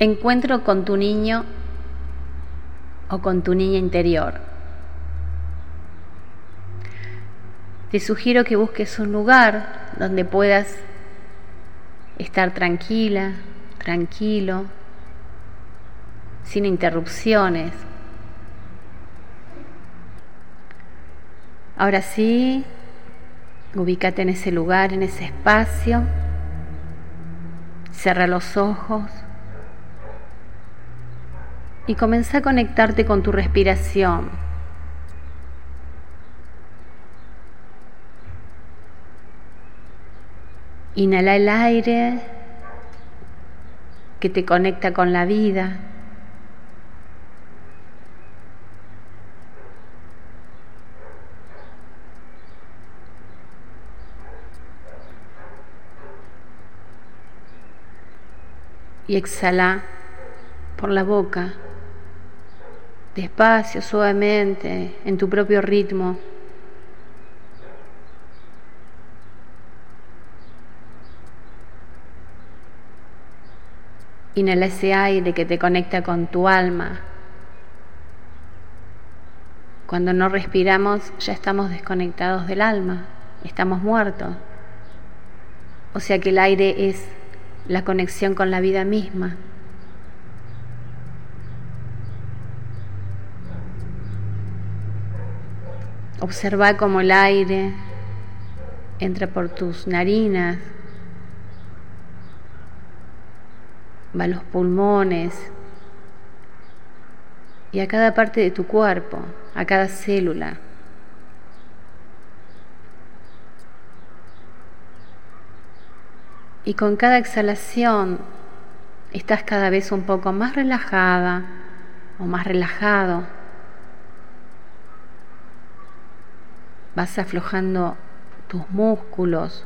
encuentro con tu niño o con tu niña interior. Te sugiero que busques un lugar donde puedas estar tranquila, tranquilo, sin interrupciones. Ahora sí, ubícate en ese lugar, en ese espacio. Cierra los ojos y comienza a conectarte con tu respiración. Inhala el aire que te conecta con la vida. Y exhala por la boca despacio, suavemente, en tu propio ritmo. Inhala ese aire que te conecta con tu alma. Cuando no respiramos ya estamos desconectados del alma, estamos muertos. O sea que el aire es la conexión con la vida misma. Observa cómo el aire entra por tus narinas, va a los pulmones y a cada parte de tu cuerpo, a cada célula. Y con cada exhalación estás cada vez un poco más relajada o más relajado. Vas aflojando tus músculos.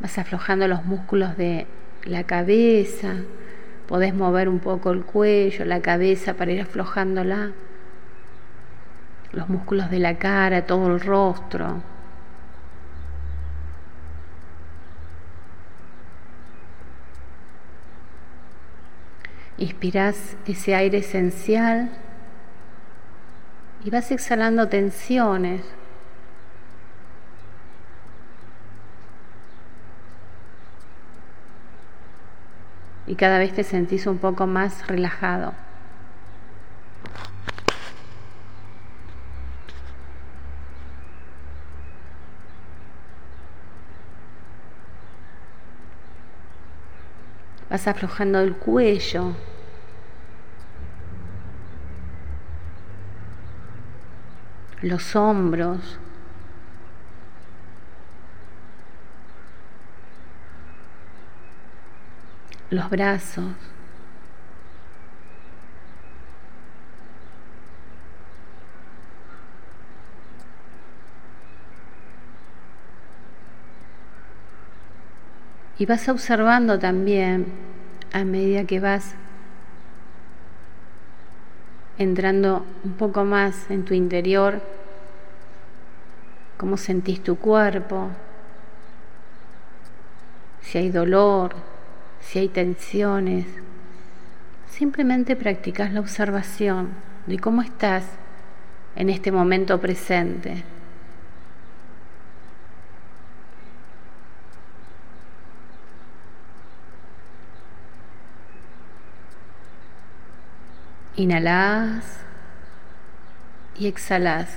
Vas aflojando los músculos de la cabeza, podés mover un poco el cuello, la cabeza para ir aflojándola, los músculos de la cara, todo el rostro. Inspiras ese aire esencial y vas exhalando tensiones. Y cada vez te sentís un poco más relajado. Vas aflojando el cuello, los hombros, los brazos. Y vas observando también a medida que vas entrando un poco más en tu interior, cómo sentís tu cuerpo, si hay dolor, si hay tensiones. Simplemente practicas la observación de cómo estás en este momento presente. Inhalás y exhalás.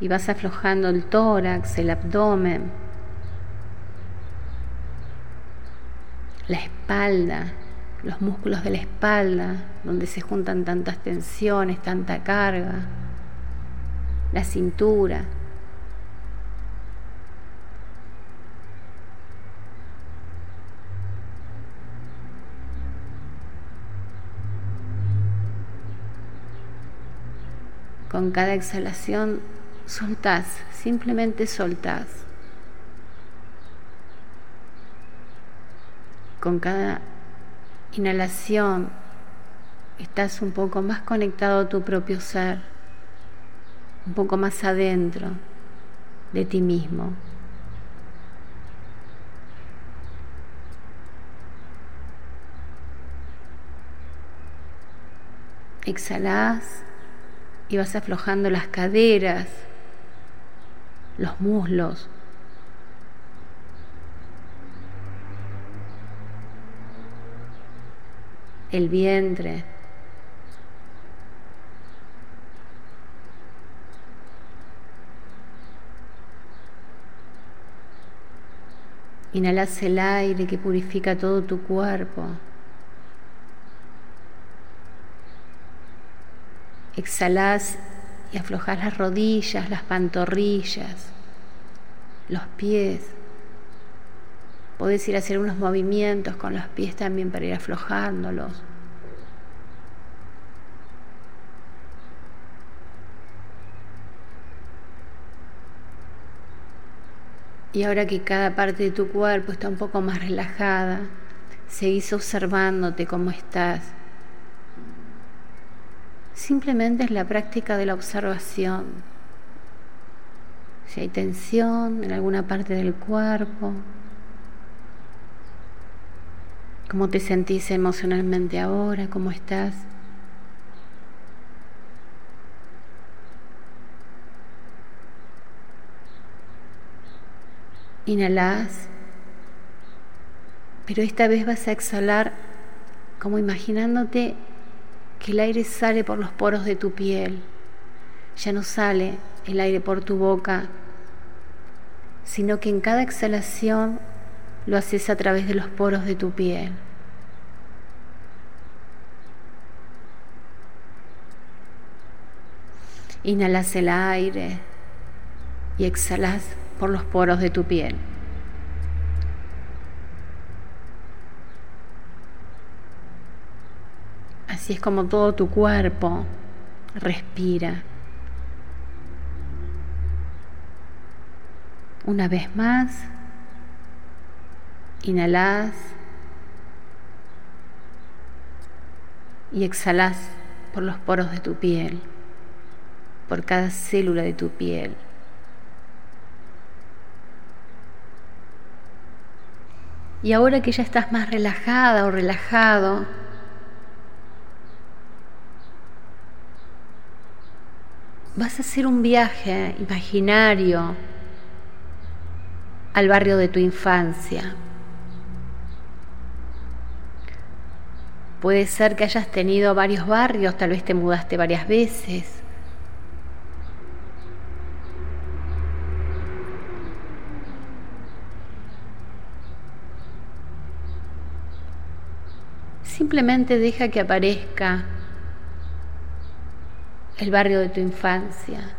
Y vas aflojando el tórax, el abdomen, la espalda, los músculos de la espalda, donde se juntan tantas tensiones, tanta carga, la cintura. Con cada exhalación soltás, simplemente soltás. Con cada inhalación estás un poco más conectado a tu propio ser, un poco más adentro de ti mismo. Exhalás y vas aflojando las caderas, los muslos. el vientre. Inhalas el aire que purifica todo tu cuerpo. Exhalas y aflojas las rodillas, las pantorrillas, los pies. Podés ir a hacer unos movimientos con los pies también para ir aflojándolos. Y ahora que cada parte de tu cuerpo está un poco más relajada, seguís observándote cómo estás. Simplemente es la práctica de la observación. Si hay tensión en alguna parte del cuerpo, cómo te sentís emocionalmente ahora, cómo estás. Inhalás, pero esta vez vas a exhalar como imaginándote que el aire sale por los poros de tu piel. Ya no sale el aire por tu boca, sino que en cada exhalación lo haces a través de los poros de tu piel. Inhalas el aire y exhalas por los poros de tu piel. Así es como todo tu cuerpo respira. Una vez más, inhalas y exhalas por los poros de tu piel, por cada célula de tu piel. Y ahora que ya estás más relajada o relajado, vas a hacer un viaje imaginario al barrio de tu infancia. Puede ser que hayas tenido varios barrios, tal vez te mudaste varias veces. Simplemente deja que aparezca el barrio de tu infancia.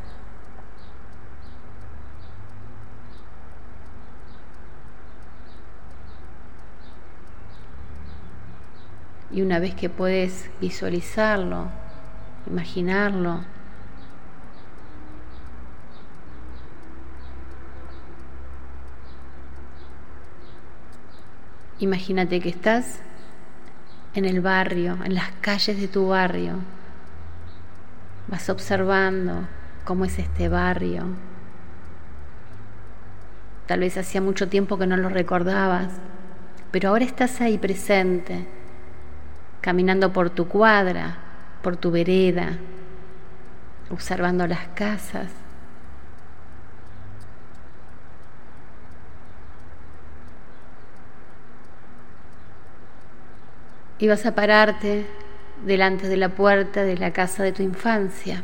Y una vez que puedes visualizarlo, imaginarlo, imagínate que estás en el barrio, en las calles de tu barrio. Vas observando cómo es este barrio. Tal vez hacía mucho tiempo que no lo recordabas, pero ahora estás ahí presente, caminando por tu cuadra, por tu vereda, observando las casas, y vas a pararte delante de la puerta de la casa de tu infancia.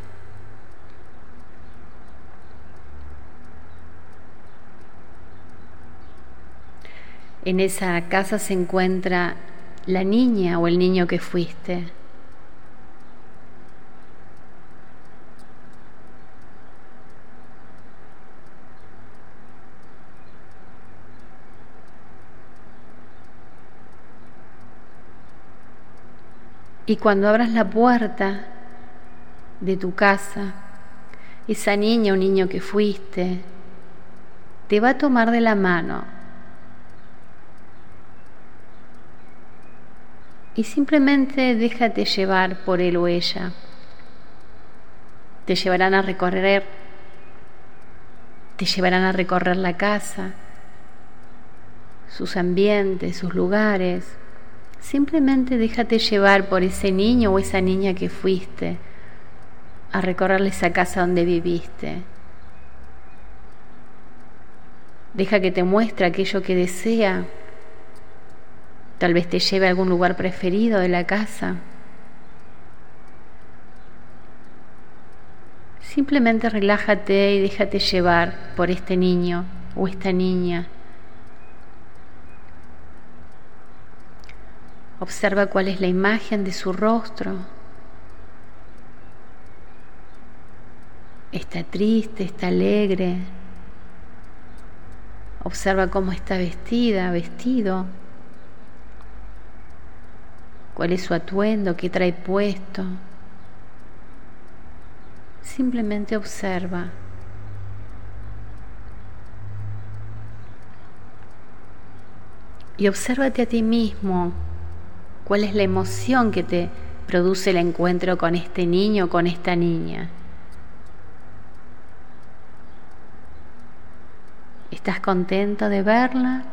En esa casa se encuentra la niña o el niño que fuiste. Y cuando abras la puerta de tu casa, esa niña o niño que fuiste, te va a tomar de la mano y simplemente déjate llevar por él o ella. Te llevarán a recorrer, te llevarán a recorrer la casa, sus ambientes, sus lugares. Simplemente déjate llevar por ese niño o esa niña que fuiste a recorrerle esa casa donde viviste. Deja que te muestre aquello que desea Tal vez te lleve a algún lugar preferido de la casa. Simplemente relájate y déjate llevar por este niño o esta niña. Observa cuál es la imagen de su rostro. Está triste, está alegre. Observa cómo está vestida, vestido cuál es su atuendo, qué trae puesto. Simplemente observa. Y obsérvate a ti mismo cuál es la emoción que te produce el encuentro con este niño o con esta niña. ¿Estás contento de verla?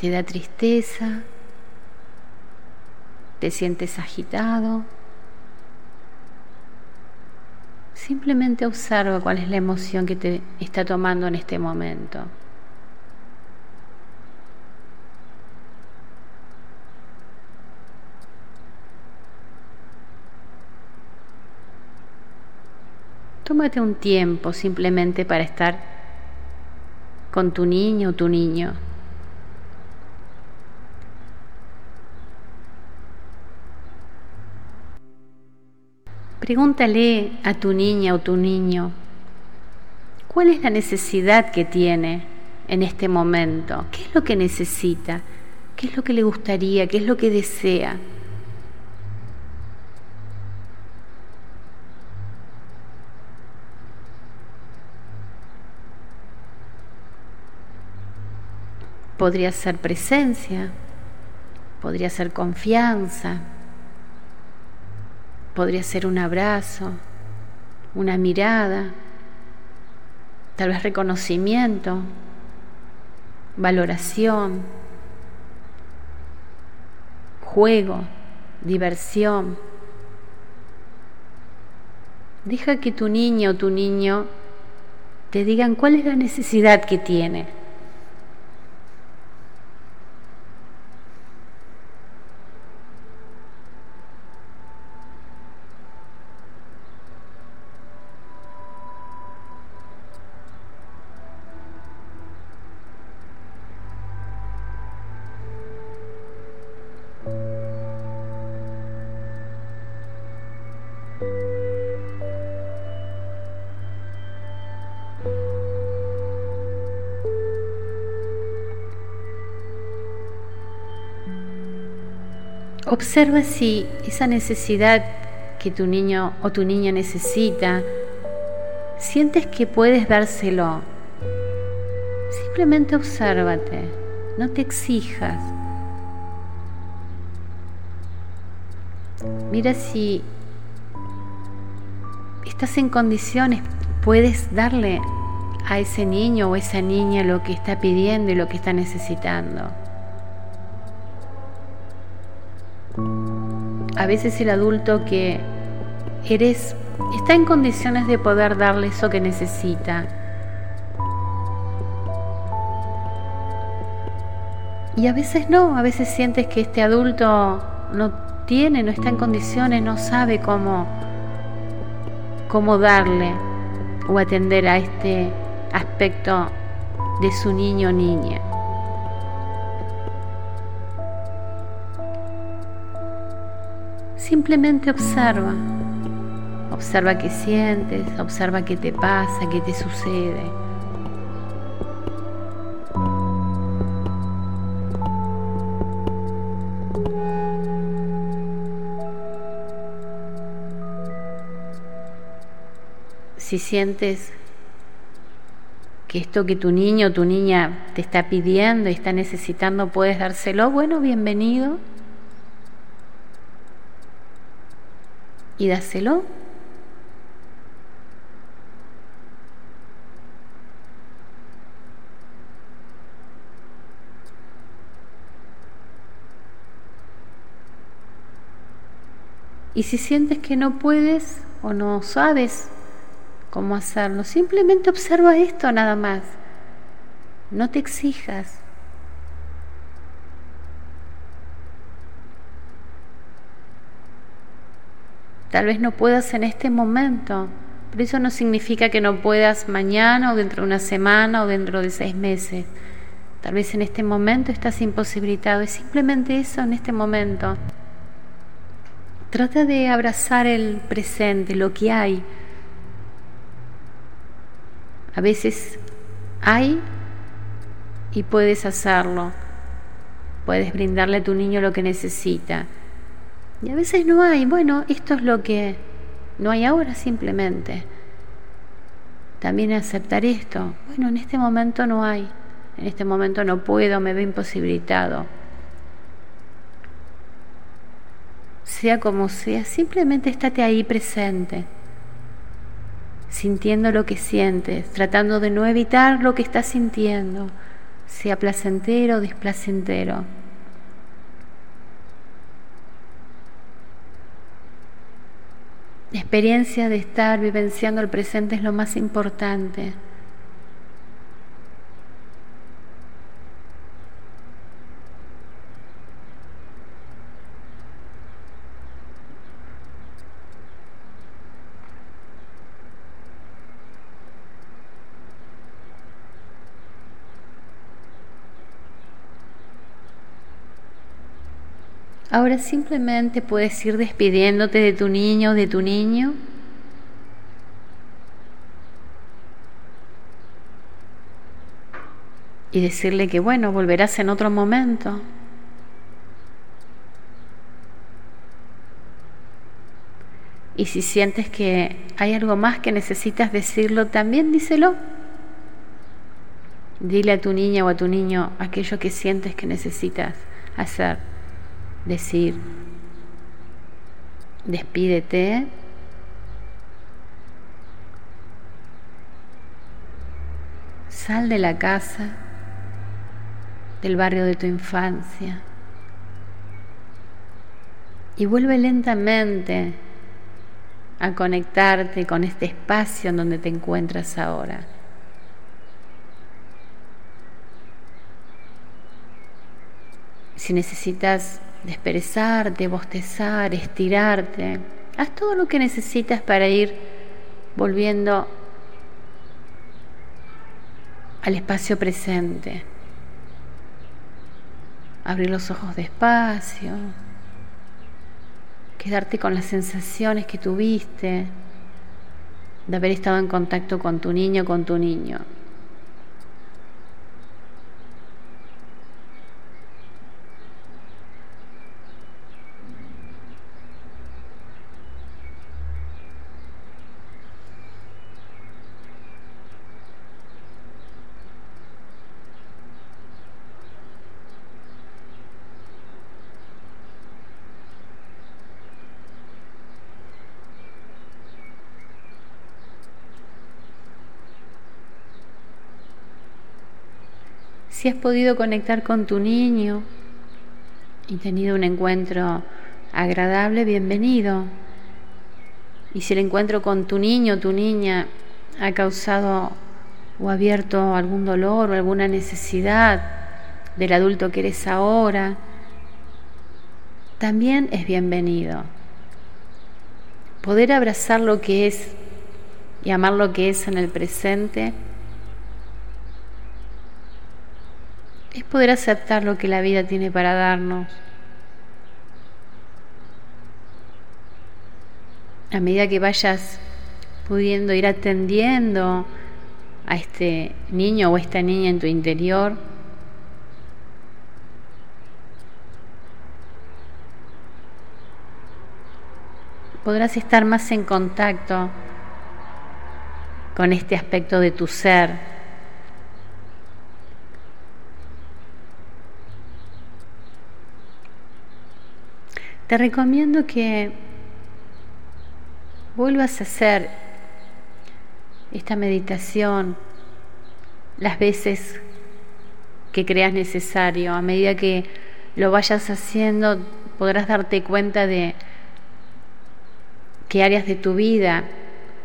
¿Te da tristeza? te sientes agitado. Simplemente observa cuál es la emoción que te está tomando en este momento. Tómate un tiempo simplemente para estar con tu niño o tu niño. Pregúntale a tu niña o tu niño, ¿cuál es la necesidad que tiene en este momento? ¿Qué es lo que necesita? ¿Qué es lo que le gustaría? ¿Qué es lo que desea? Podría ser presencia, podría ser confianza, Podría ser un abrazo, una mirada, tal vez reconocimiento, valoración, juego, diversión. Deja que tu niño o tu niño te digan cuál es la necesidad que tiene. Observa si esa necesidad que tu niño o tu niña necesita, sientes que puedes dárselo. Simplemente obsérvate, no te exijas. Mira si estás en condiciones, puedes darle a ese niño o esa niña lo que está pidiendo y lo que está necesitando. A veces el adulto que eres está en condiciones de poder darle eso que necesita. Y a veces no, a veces sientes que este adulto no tiene, no está en condiciones, no sabe cómo, cómo darle o atender a este aspecto de su niño o niña. Simplemente observa. Observa qué sientes, observa qué te pasa, qué te sucede. Si sientes que esto que tu niño o tu niña te está pidiendo y está necesitando puedes dárselo, bueno, bienvenido. Y dáselo. Y si sientes que no puedes o no sabes cómo hacerlo, simplemente observa esto nada más. No te exijas. Tal vez no puedas en este momento, pero eso no significa que no puedas mañana o dentro de una semana o dentro de seis meses. Tal vez en este momento estás imposibilitado. Es simplemente eso en este momento. Trata de abrazar el presente, lo que hay. A veces hay y puedes hacerlo. Puedes brindarle a tu niño lo que necesita. Y a veces no hay. Bueno, esto es lo que no hay ahora simplemente. También aceptar esto. Bueno, en este momento no hay. En este momento no puedo, me veo imposibilitado. sea como sea, simplemente estate ahí presente, sintiendo lo que sientes, tratando de no evitar lo que estás sintiendo, sea placentero o displacentero. La experiencia de estar vivenciando el presente es lo más importante. Ahora simplemente puedes ir despidiéndote de tu niño o de tu niño. Y decirle que bueno, volverás en otro momento. Y si sientes que hay algo más que necesitas decirlo, también díselo. Dile a tu niña o a tu niño aquello que sientes que necesitas hacer decir, despídete, sal de la casa, del barrio de tu infancia y vuelve lentamente a conectarte con este espacio en donde te encuentras ahora. Si necesitas desperezarte, bostezar, estirarte. Haz todo lo que necesitas para ir volviendo al espacio presente. Abrir los ojos despacio, quedarte con las sensaciones que tuviste de haber estado en contacto con tu niño, con tu niño. Si has podido conectar con tu niño y tenido un encuentro agradable, bienvenido. Y si el encuentro con tu niño tu niña ha causado o abierto algún dolor o alguna necesidad del adulto que eres ahora, también es bienvenido. Poder abrazar lo que es y amar lo que es en el presente es poder aceptar lo que la vida tiene para darnos. A medida que vayas pudiendo ir atendiendo a este niño o esta niña en tu interior, podrás estar más en contacto con este aspecto de tu ser te recomiendo que vuelvas a hacer esta meditación las veces que creas necesario. A medida que lo vayas haciendo, podrás darte cuenta de qué áreas de tu vida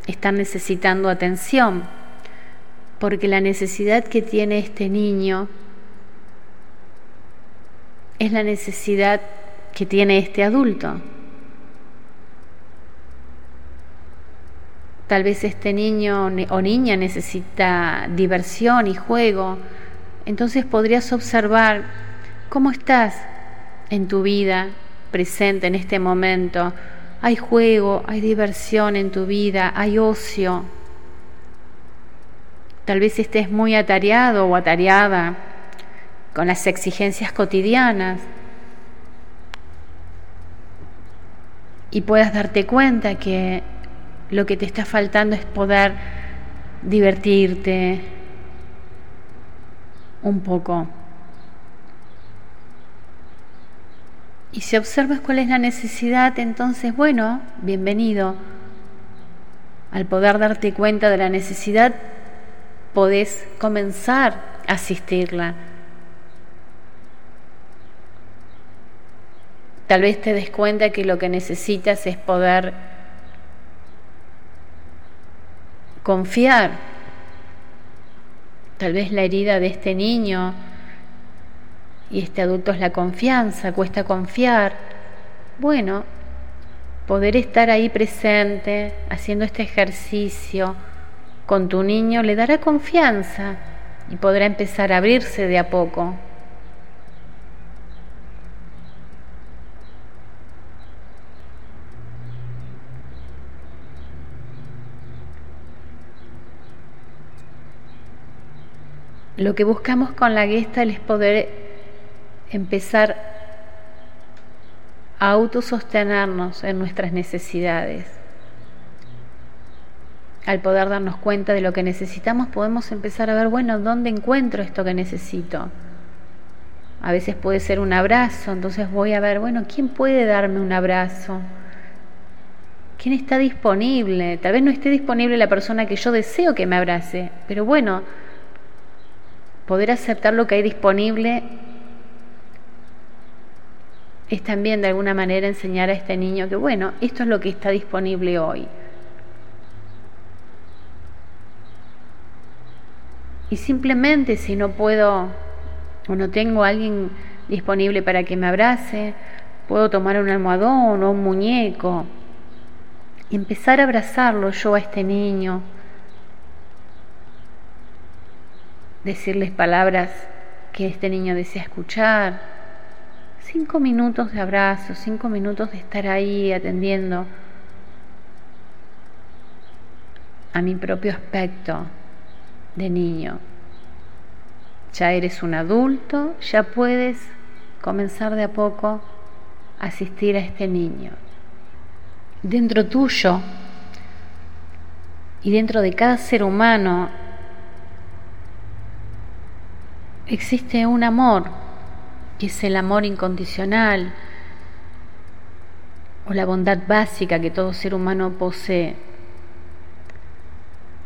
están necesitando atención, porque la necesidad que tiene este niño es la necesidad que tiene este adulto. Tal vez este niño o niña necesita diversión y juego. Entonces podrías observar cómo estás en tu vida presente en este momento. Hay juego, hay diversión en tu vida, hay ocio. Tal vez estés muy atareado o atareada con las exigencias cotidianas y puedas darte cuenta que lo que te está faltando es poder divertirte un poco. Y si observas cuál es la necesidad, entonces, bueno, bienvenido. Al poder darte cuenta de la necesidad, podés comenzar a asistirla. Tal vez te des cuenta que lo que necesitas es poder confiar. Tal vez la herida de este niño y este adulto es la confianza, cuesta confiar. Bueno, poder estar ahí presente, haciendo este ejercicio con tu niño, le dará confianza y podrá empezar a abrirse de a poco. Lo que buscamos con la gesta es poder empezar a autosostenernos en nuestras necesidades. Al poder darnos cuenta de lo que necesitamos, podemos empezar a ver, bueno, ¿dónde encuentro esto que necesito? A veces puede ser un abrazo, entonces voy a ver, bueno, ¿quién puede darme un abrazo? ¿Quién está disponible? Tal vez no esté disponible la persona que yo deseo que me abrace, pero bueno, poder aceptar lo que hay disponible es también de alguna manera enseñar a este niño que, bueno, esto es lo que está disponible hoy. Y simplemente si no puedo o no tengo a alguien disponible para que me abrace, puedo tomar un almohadón o un muñeco y empezar a abrazarlo yo a este niño decirles palabras que este niño desea escuchar. Cinco minutos de abrazo, cinco minutos de estar ahí atendiendo a mi propio aspecto de niño. Ya eres un adulto, ya puedes comenzar de a poco a asistir a este niño. Dentro tuyo y dentro de cada ser humano existe un amor, que es el amor incondicional o la bondad básica que todo ser humano posee.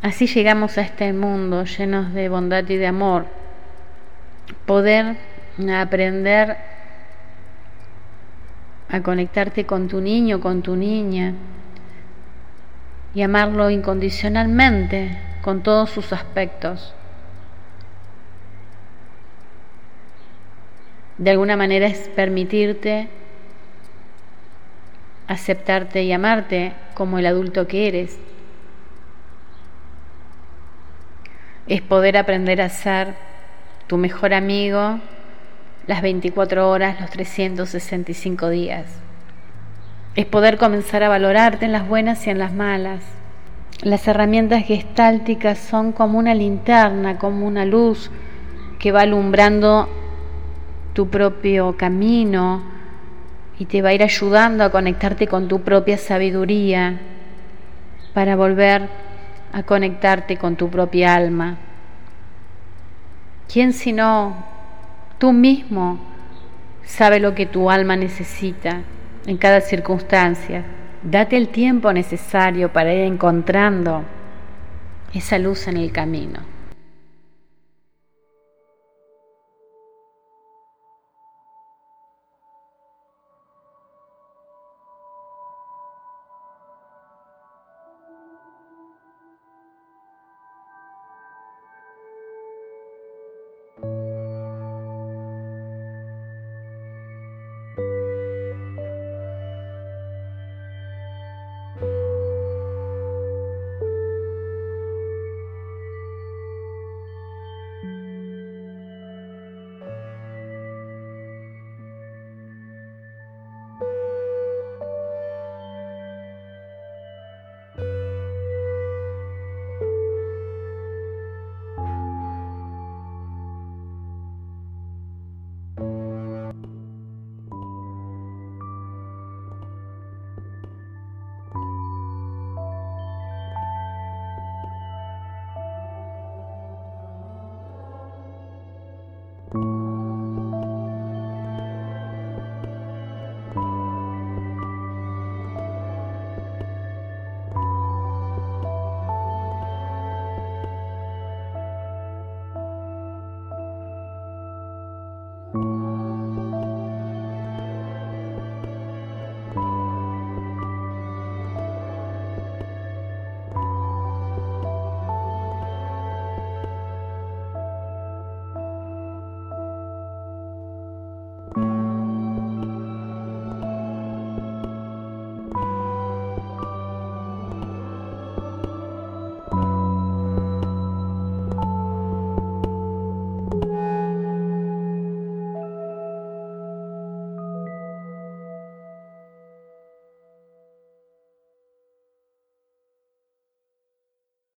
Así llegamos a este mundo llenos de bondad y de amor. Poder aprender a conectarte con tu niño, con tu niña y amarlo incondicionalmente con todos sus aspectos. De alguna manera es permitirte aceptarte y amarte como el adulto que eres. Es poder aprender a ser tu mejor amigo las 24 horas, los 365 días. Es poder comenzar a valorarte en las buenas y en las malas. Las herramientas gestálticas son como una linterna, como una luz que va alumbrando tu propio camino y te va a ir ayudando a conectarte con tu propia sabiduría para volver a conectarte con tu propia alma. ¿Quién sino tú mismo sabe lo que tu alma necesita en cada circunstancia. Date el tiempo necesario para ir encontrando esa luz en el camino.